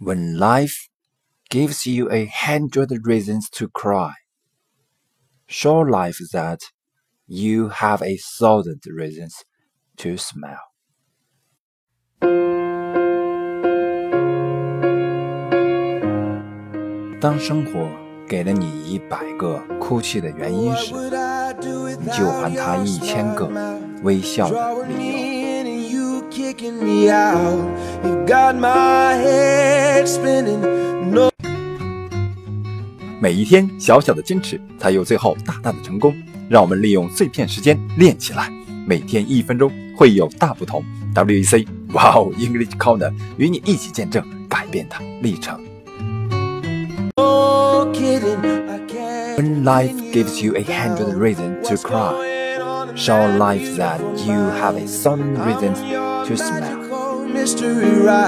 When life gives you a hundred reasons to cry, show life that you have a thousand reasons to smile. 当生活给了你一百个哭泣的原因时，你就还他一千个微笑的理由。 每一天小小的坚持，才有最后大大的成功。让我们利用碎片时间练起来，每天一分钟会有大不同。WEC Wow English Corner 与你一起见证改变的历程。When life gives you a hundred reasons to cry, show life that you have a thousand reasons christmas mystery ride.